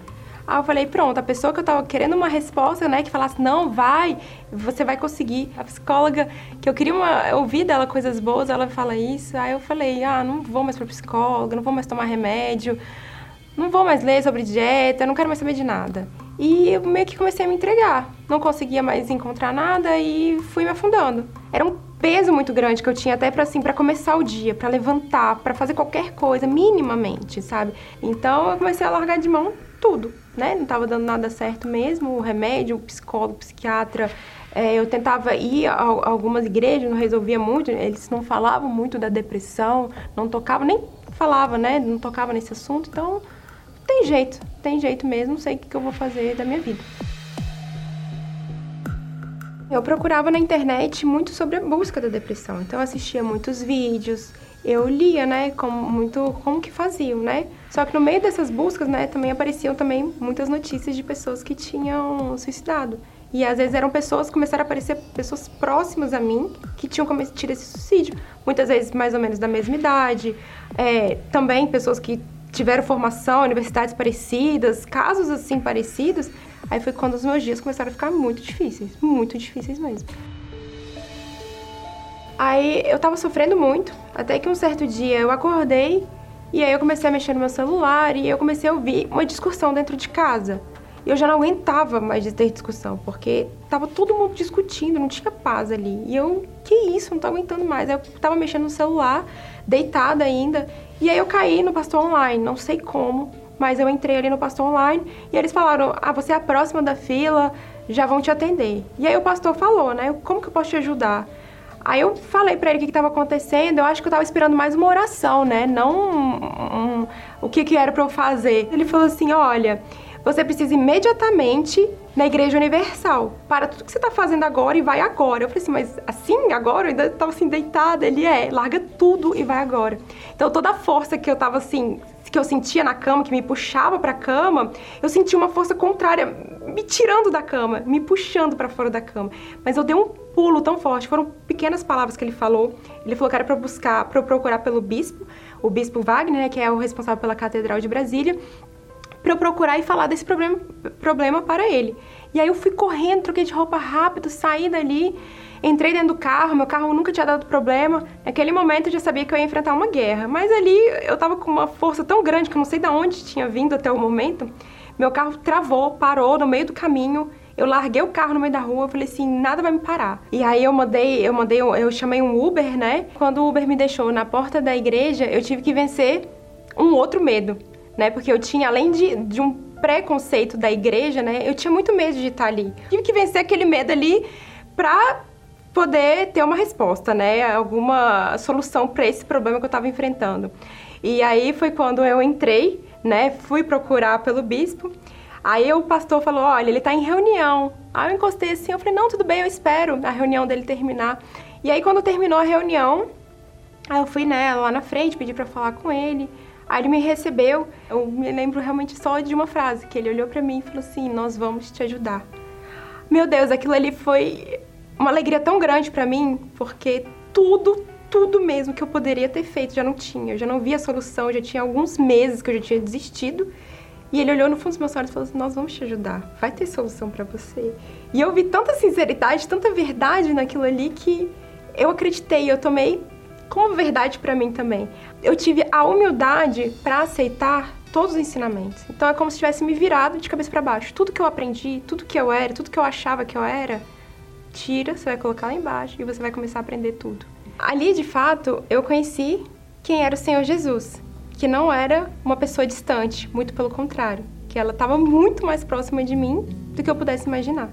S3: Aí eu falei, pronto, a pessoa que eu tava querendo uma resposta, né, que falasse, não, vai, você vai conseguir. A psicóloga, que eu queria uma, ouvir dela coisas boas, ela fala isso. Aí eu falei, ah, não vou mais pra psicóloga, não vou mais tomar remédio, não vou mais ler sobre dieta, não quero mais saber de nada. E eu meio que comecei a me entregar. Não conseguia mais encontrar nada e fui me afundando. Era um peso muito grande que eu tinha até para assim, para começar o dia, para levantar, para fazer qualquer coisa minimamente, sabe? Então eu comecei a largar de mão tudo,
S4: né? Não estava dando nada certo mesmo, o remédio, o psicólogo, o psiquiatra. É, eu tentava ir a, algumas igrejas, não resolvia muito, eles não falavam muito da depressão, não tocavam, nem falava, né? Não tocava nesse assunto, então tem jeito, tem jeito mesmo, sei o que, que eu vou fazer da minha vida. Eu procurava na internet muito sobre a busca da depressão, então eu assistia muitos vídeos, eu lia, né, como muito como que faziam, né? Só que no meio dessas buscas, né, também apareciam também muitas notícias de pessoas que tinham suicidado. E às vezes eram pessoas, começaram a aparecer pessoas próximas a mim que tinham cometido esse suicídio. Muitas vezes mais ou menos da mesma idade. É, também pessoas que tiveram formação, universidades parecidas, casos assim parecidos. Aí foi quando os meus dias começaram a ficar muito difíceis, muito difíceis mesmo. Aí eu tava sofrendo muito, até que um certo dia eu acordei e aí eu comecei a mexer no meu celular e eu comecei a ouvir uma discussão dentro de casa. E eu já não aguentava mais de ter discussão, porque tava todo mundo discutindo, não tinha paz ali. E eu, que isso, não tô aguentando mais. Aí eu tava mexendo no celular, deitada ainda, e aí eu caí no pastor online, não sei como, mas eu entrei ali no pastor online e eles falaram: "Ah, você é a próxima da fila, já vão te atender". E aí o pastor falou, né? Como que eu posso te ajudar? Aí eu falei para ele o que estava acontecendo. Eu acho que eu estava esperando mais uma oração, né? Não um, um, o que, que era para eu fazer. Ele falou assim: olha, você precisa imediatamente na Igreja Universal. Para tudo que você está fazendo agora e vai agora. Eu falei assim, mas assim, agora? Eu ainda estava assim deitada. Ele é, larga tudo e vai agora. Então toda a força que eu estava assim, que eu sentia na cama, que me puxava para a cama, eu sentia uma força contrária, me tirando da cama, me puxando para fora da cama. Mas eu dei um pulo tão forte, foram pequenas palavras que ele falou. Ele falou que era para buscar, para procurar pelo bispo, o bispo Wagner, né, que é o responsável pela Catedral de Brasília, para eu procurar e falar desse problema, problema para ele. E aí eu fui correndo, troquei de roupa rápido, saí dali, entrei dentro do carro, meu carro nunca tinha dado problema. Naquele momento eu já sabia que eu ia enfrentar uma guerra, mas ali eu tava com uma força tão grande que eu não sei de onde tinha vindo até o momento. Meu carro travou, parou no meio do caminho. Eu larguei o carro no meio da rua, eu falei assim, nada vai me parar. E aí eu mandei, eu mandei, eu chamei um Uber, né? Quando o Uber me deixou na porta da igreja, eu tive que vencer um outro medo, né? Porque eu tinha, além de, de um preconceito da igreja, né? Eu tinha muito medo de estar ali. Tive que vencer aquele medo ali pra poder ter uma resposta, né? Alguma solução para esse problema que eu estava enfrentando. E aí foi quando eu entrei, né? Fui procurar pelo bispo. Aí o pastor falou: Olha, ele está em reunião. Aí eu encostei assim, eu falei: Não, tudo bem, eu espero a reunião dele terminar. E aí, quando terminou a reunião, aí eu fui né, lá na frente, pedi para falar com ele. Aí ele me recebeu. Eu me lembro realmente só de uma frase que ele olhou para mim e falou assim: "Nós vamos te ajudar". Meu Deus, aquilo ali foi uma alegria tão grande para mim, porque tudo, tudo mesmo que eu poderia ter feito já não tinha. Eu já não via solução, já tinha alguns meses que eu já tinha desistido. E ele olhou no fundo dos meus olhos e falou assim: Nós vamos te ajudar, vai ter solução para você. E eu vi tanta sinceridade, tanta verdade naquilo ali que eu acreditei, eu tomei como verdade para mim também. Eu tive a humildade para aceitar todos os ensinamentos. Então é como se tivesse me virado de cabeça para baixo. Tudo que eu aprendi, tudo que eu era, tudo que eu achava que eu era, tira, você vai colocar lá embaixo e você vai começar a aprender tudo. Ali, de fato, eu conheci quem era o Senhor Jesus, que não era uma pessoa distante, muito pelo contrário, que ela estava muito mais próxima de mim do que eu pudesse imaginar.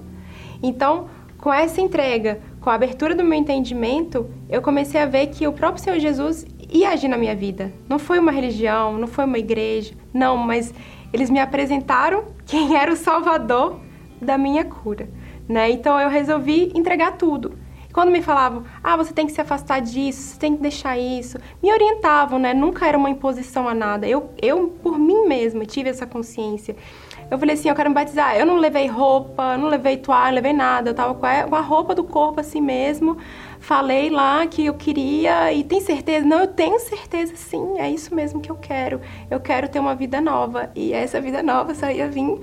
S4: Então, com essa entrega, com a abertura do meu entendimento, eu comecei a ver que o próprio Senhor Jesus ia agir na minha vida. Não foi uma religião, não foi uma igreja, não, mas eles me apresentaram quem era o Salvador da minha cura, né? Então eu resolvi entregar tudo. Quando me falavam, ah, você tem que se afastar disso, você tem que deixar isso, me orientavam, né? Nunca era uma imposição a nada. Eu, eu por mim mesma, tive essa consciência. Eu falei assim, eu quero me batizar. Eu não levei roupa, não levei toalha, não levei nada. Eu tava com a roupa do corpo assim mesmo. Falei lá que eu queria e tem certeza? Não, eu tenho certeza sim, é isso mesmo que eu quero. Eu quero ter uma vida nova. E essa vida nova só ia vir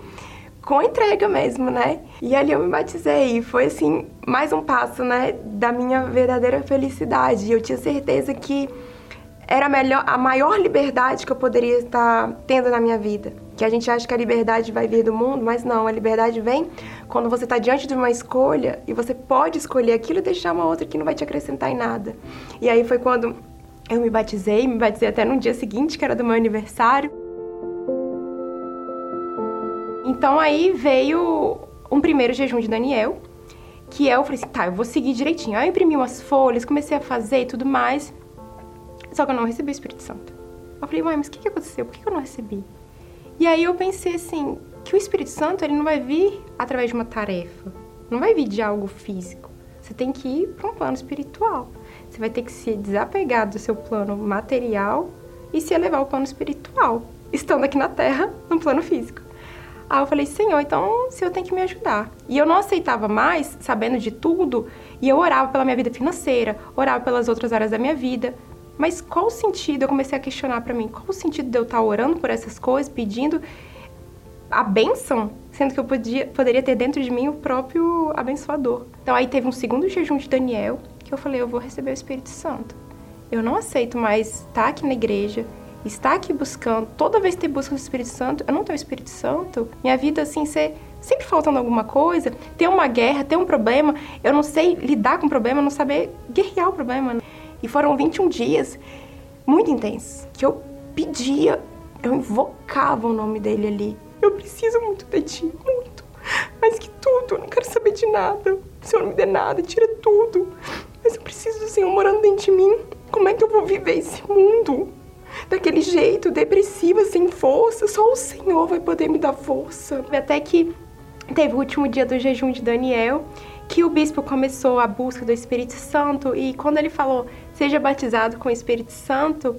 S4: com entrega mesmo, né? E ali eu me batizei e foi assim, mais um passo, né, da minha verdadeira felicidade. Eu tinha certeza que era a, melhor, a maior liberdade que eu poderia estar tendo na minha vida. Que a gente acha que a liberdade vai vir do mundo, mas não, a liberdade vem quando você está diante de uma escolha e você pode escolher aquilo e deixar uma outra que não vai te acrescentar em nada. E aí foi quando eu me batizei, me batizei até no dia seguinte, que era do meu aniversário. Então aí veio um primeiro jejum de Daniel, que eu falei assim, tá, eu vou seguir direitinho. Aí eu imprimi umas folhas, comecei a fazer e tudo mais. Só que eu não recebi o Espírito Santo. Eu falei, uai, mas o que, que aconteceu? Por que eu não recebi? E aí eu pensei assim, que o Espírito Santo ele não vai vir através de uma tarefa, não vai vir de algo físico. Você tem que ir para um plano espiritual. Você vai ter que se desapegar do seu plano material e se elevar ao plano espiritual, estando aqui na Terra, no plano físico. Aí eu falei, Senhor, então o Senhor tem que me ajudar. E eu não aceitava mais, sabendo de tudo, e eu orava pela minha vida financeira, orava pelas outras áreas da minha vida. Mas qual o sentido? Eu comecei a questionar para mim, qual o sentido de eu estar orando por essas coisas, pedindo a bênção, sendo que eu podia, poderia ter dentro de mim o próprio abençoador. Então aí teve um segundo jejum de Daniel, que eu falei, eu vou receber o Espírito Santo. Eu não aceito mais estar aqui na igreja, estar aqui buscando, toda vez que tem busca do Espírito Santo, eu não tenho o Espírito Santo, minha vida assim ser sempre faltando alguma coisa, ter uma guerra, ter um problema, eu não sei lidar com o problema, não saber guerrear o problema. E foram 21 dias muito intensos, que eu pedia, eu invocava o nome dele ali. Eu preciso muito de ti, muito. Mais que tudo, eu não quero saber de nada. O Senhor não me dê nada, tira tudo. Mas eu preciso do Senhor morando dentro de mim. Como é que eu vou viver esse mundo? daquele jeito, depressiva, sem força. Só o Senhor vai poder me dar força. Até que teve o último dia do jejum de Daniel, que o bispo começou a busca do Espírito Santo e quando ele falou, seja batizado com o Espírito Santo,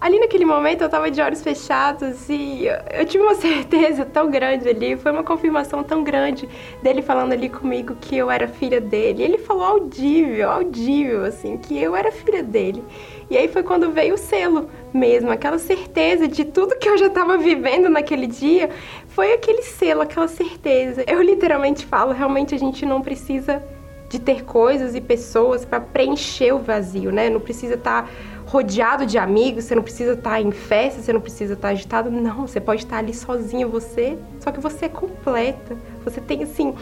S4: ali naquele momento eu estava de olhos fechados e eu tive uma certeza tão grande ali, foi uma confirmação tão grande dele falando ali comigo que eu era filha dele. Ele falou audível, audível, assim, que eu era filha dele. E aí foi quando veio o selo mesmo, aquela certeza de tudo que eu já estava vivendo naquele dia, foi aquele selo, aquela certeza. Eu literalmente falo, realmente a gente não precisa de ter coisas e pessoas para preencher o vazio, né? Não precisa estar tá rodeado de amigos, você não precisa estar tá em festa, você não precisa estar tá agitado, não, você pode estar ali sozinho você, só que você é completa. Você tem assim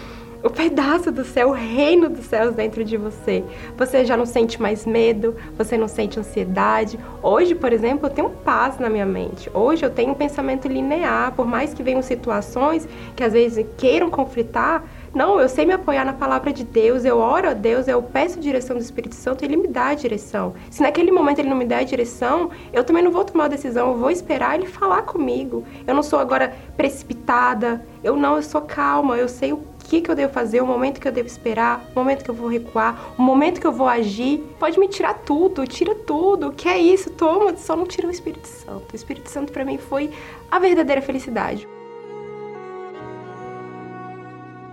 S4: o pedaço do céu, o reino dos céus dentro de você. Você já não sente mais medo, você não sente ansiedade. Hoje, por exemplo, eu tenho paz na minha mente. Hoje eu tenho um pensamento linear, por mais que venham situações que às vezes queiram conflitar, não, eu sei me apoiar na palavra de Deus, eu oro a Deus, eu peço direção do Espírito Santo, ele me dá a direção. Se naquele momento ele não me der a direção, eu também não vou tomar a decisão, eu vou esperar ele falar comigo. Eu não sou agora precipitada, eu não, eu sou calma, eu sei o que, que eu devo fazer, o momento que eu devo esperar, o momento que eu vou recuar, o momento que eu vou agir. Pode me tirar tudo, tira tudo. Que é isso? Toma, só não tira o Espírito Santo. O Espírito Santo para mim foi a verdadeira felicidade.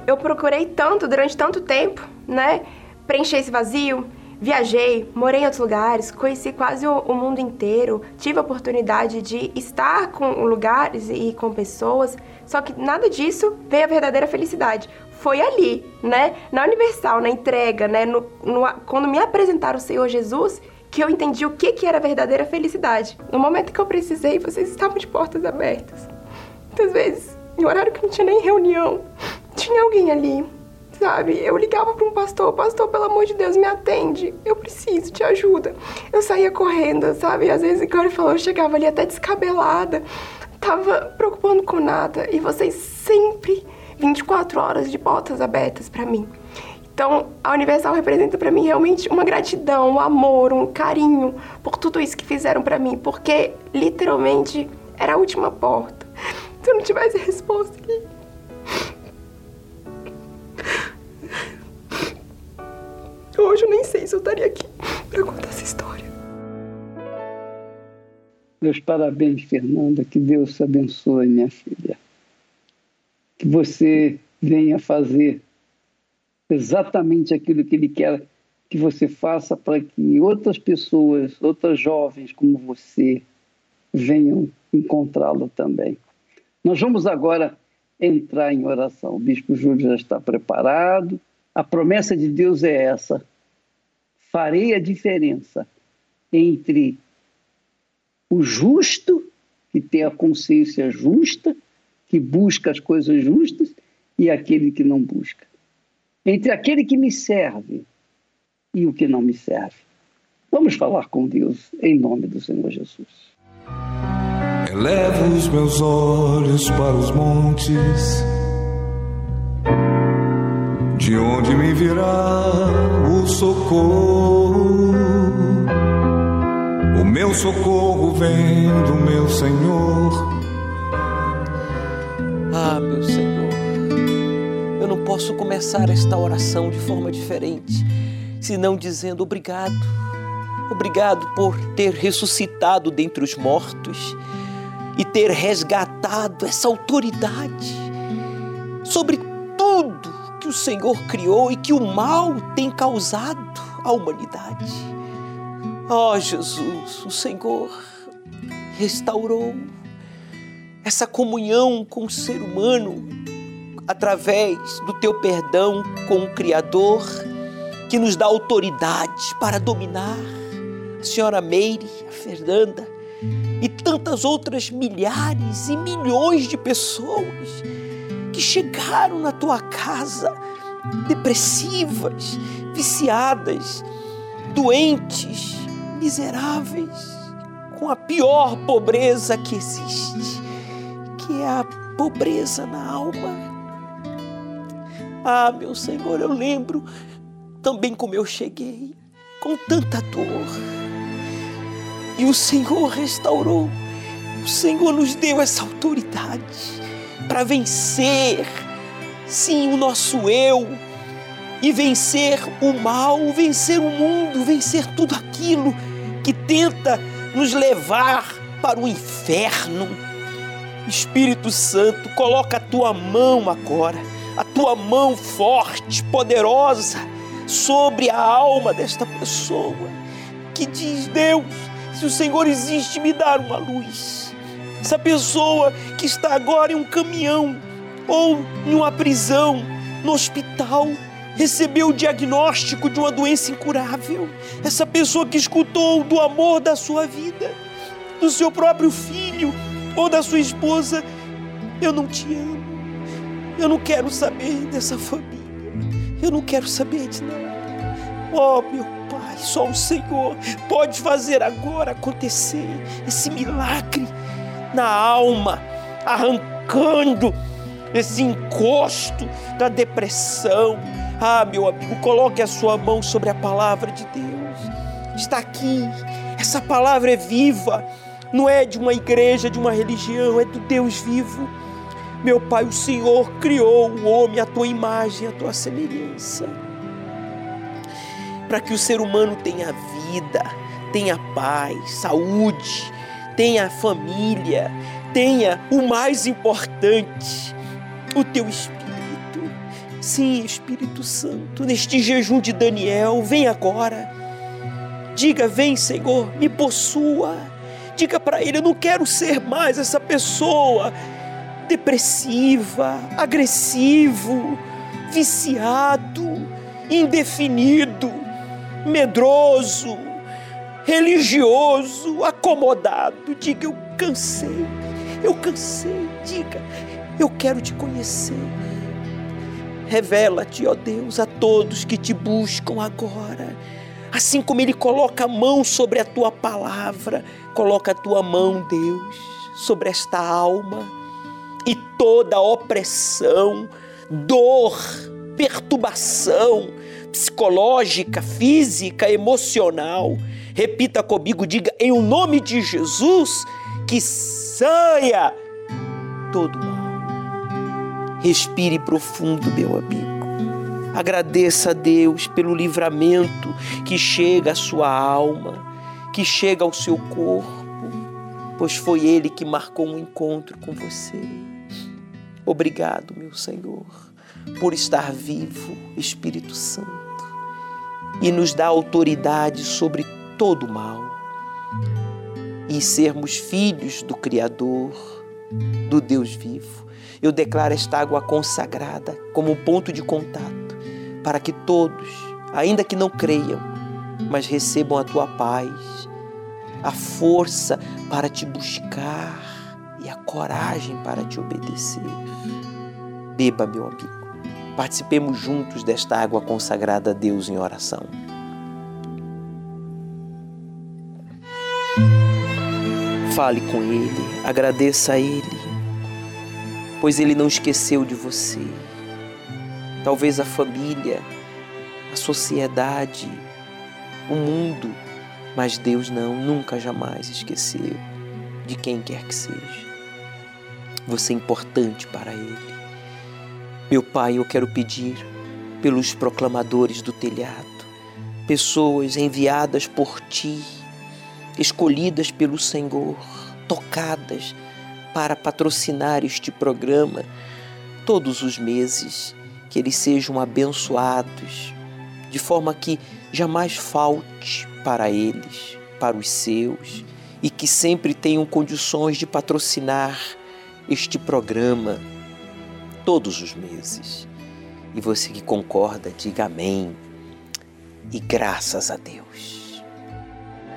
S4: Eu procurei tanto durante tanto tempo, né? Preencher esse vazio, Viajei, morei em outros lugares, conheci quase o, o, mundo inteiro, tive a oportunidade de estar com lugares e com pessoas, só que nada disso veio a verdadeira felicidade. Foi ali, né? Na Universal, na entrega, né? No, no, quando me apresentaram o Senhor Jesus, que eu entendi o que, que era verdadeira felicidade. No momento que eu precisei, vocês estavam de portas abertas. Muitas vezes, em horário que não tinha nem reunião, tinha alguém ali sabe? Eu ligava para um pastor, pastor, pelo amor de Deus, me atende, eu preciso de ajuda. Eu saía correndo, sabe? Às vezes, igual ele falou, eu chegava ali até descabelada, tava preocupando com nada. E vocês sempre 24 horas de portas abertas para mim. Então, a Universal representa para mim realmente uma gratidão, um amor, um carinho por tudo isso que fizeram para mim, porque literalmente era a última porta. Se eu não tivesse resposta Hoje eu nem sei se eu estaria aqui para contar essa história.
S2: Meus parabéns, Fernanda. Que Deus te abençoe, minha filha. Que você venha fazer exatamente aquilo que Ele quer que você faça para que outras pessoas, outras jovens como você, venham encontrá-lo também. Nós vamos agora entrar em oração. O Bispo Júlio já está preparado. A promessa de Deus é essa: farei a diferença entre o justo, que tem a consciência justa, que busca as coisas justas, e aquele que não busca. Entre aquele que me serve e o que não me serve. Vamos falar com Deus em nome do Senhor Jesus.
S5: Elevo os meus olhos para os montes, de onde me virá o socorro. O meu socorro vem do meu Senhor.
S6: Ah, meu Senhor, eu não posso começar esta oração de forma diferente, senão dizendo obrigado. Obrigado por ter ressuscitado dentre os mortos e ter resgatado essa autoridade sobre tudo que o Senhor criou e que o mal tem causado à humanidade. Ó oh, Jesus, o Senhor restaurou essa comunhão com o ser humano através do teu perdão com o Criador, que nos dá autoridade para dominar. A senhora Meire, a Fernanda, e tantas outras milhares e milhões de pessoas que chegaram na tua casa depressivas, viciadas, doentes, miseráveis, com a pior pobreza que existe, que é a pobreza na alma. Ah, meu Senhor, eu lembro também como eu cheguei, com tanta dor e o Senhor restaurou. O Senhor nos deu essa autoridade para vencer, sim, o nosso eu e vencer o mal, vencer o mundo, vencer tudo aquilo que tenta nos levar para o inferno. Espírito Santo, coloca a tua mão agora, a tua mão forte, poderosa, sobre a alma desta pessoa que diz: Deus, se o Senhor existe, me dar uma luz. Essa pessoa que está agora em um caminhão ou em uma prisão, no hospital, recebeu o diagnóstico de uma doença incurável. Essa pessoa que escutou do amor da sua vida, do seu próprio filho ou da sua esposa, eu não te amo. Eu não quero saber dessa família. Eu não quero saber de nada. Oh, meu só o Senhor pode fazer agora acontecer esse milagre na alma, arrancando esse encosto da depressão. Ah, meu amigo, coloque a sua mão sobre a palavra de Deus. Está aqui. Essa palavra é viva. Não é de uma igreja, de uma religião, é do Deus vivo. Meu Pai, o Senhor criou o homem à tua imagem, à tua semelhança para que o ser humano tenha vida, tenha paz, saúde, tenha família, tenha o mais importante, o teu Espírito. Sim, Espírito Santo, neste jejum de Daniel, vem agora. Diga, vem, Senhor, me possua. Diga para ele: eu não quero ser mais essa pessoa depressiva, agressivo, viciado, indefinido medroso, religioso, acomodado. Diga: Eu cansei, eu cansei. Diga: Eu quero te conhecer. Revela-te, ó Deus, a todos que te buscam agora. Assim como Ele coloca a mão sobre a tua palavra, coloca a tua mão, Deus, sobre esta alma e toda opressão, dor, perturbação, psicológica, física, emocional. Repita comigo, diga em o nome de Jesus que saia todo mal. Respire profundo, meu amigo. Agradeça a Deus pelo livramento que chega à sua alma, que chega ao seu corpo, pois foi Ele que marcou um encontro com você. Obrigado, meu Senhor, por estar vivo, Espírito Santo e nos dá autoridade sobre todo o mal. E sermos filhos do Criador, do Deus vivo. Eu declaro esta água consagrada como um ponto de contato para que todos, ainda que não creiam, mas recebam a tua paz, a força para te buscar e a coragem para te obedecer. Beba, meu amigo. Participemos juntos desta água consagrada a Deus em oração. Fale com Ele, agradeça a Ele, pois Ele não esqueceu de você. Talvez a família, a sociedade, o mundo, mas Deus não, nunca jamais esqueceu de quem quer que seja. Você é importante para Ele. Meu Pai, eu quero pedir pelos proclamadores do telhado, pessoas enviadas por Ti, escolhidas pelo Senhor, tocadas para patrocinar este programa todos os meses, que eles sejam abençoados, de forma que jamais falte para eles, para os seus, e que sempre tenham condições de patrocinar este programa todos os meses. E você que concorda, diga amém. E graças a Deus.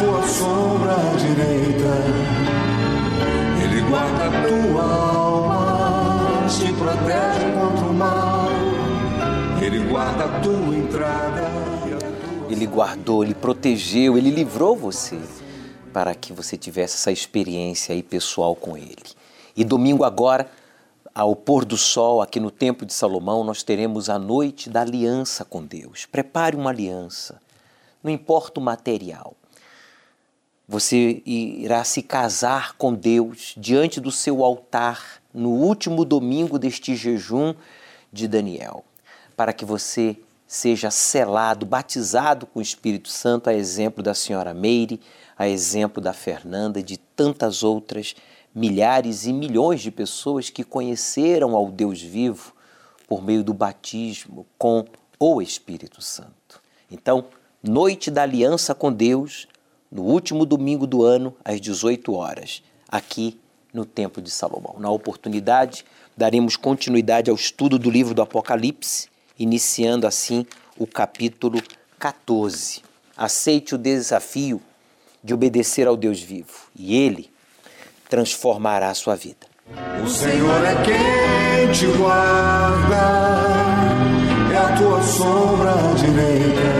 S5: tua sombra direita. Ele guarda a tua alma, te protege contra o mal. Ele guarda a tua entrada.
S6: Ele guardou, ele protegeu, ele livrou você para que você tivesse essa experiência aí pessoal com ele. E domingo agora, ao pôr do sol aqui no Templo de Salomão, nós teremos a noite da aliança com Deus. Prepare uma aliança, não importa o material. Você irá se casar com Deus diante do seu altar no último domingo deste jejum de Daniel, para que você seja selado, batizado com o Espírito Santo, a exemplo da senhora Meire, a exemplo da Fernanda e de tantas outras milhares e milhões de pessoas que conheceram ao Deus vivo por meio do batismo com o Espírito Santo. Então, noite da aliança com Deus, no último domingo do ano, às 18 horas, aqui no Templo de Salomão. Na oportunidade, daremos continuidade ao estudo do livro do Apocalipse, iniciando assim o capítulo 14. Aceite o desafio de obedecer ao Deus vivo, e ele transformará a sua vida.
S5: O Senhor é quem te guarda, é a tua sombra direita.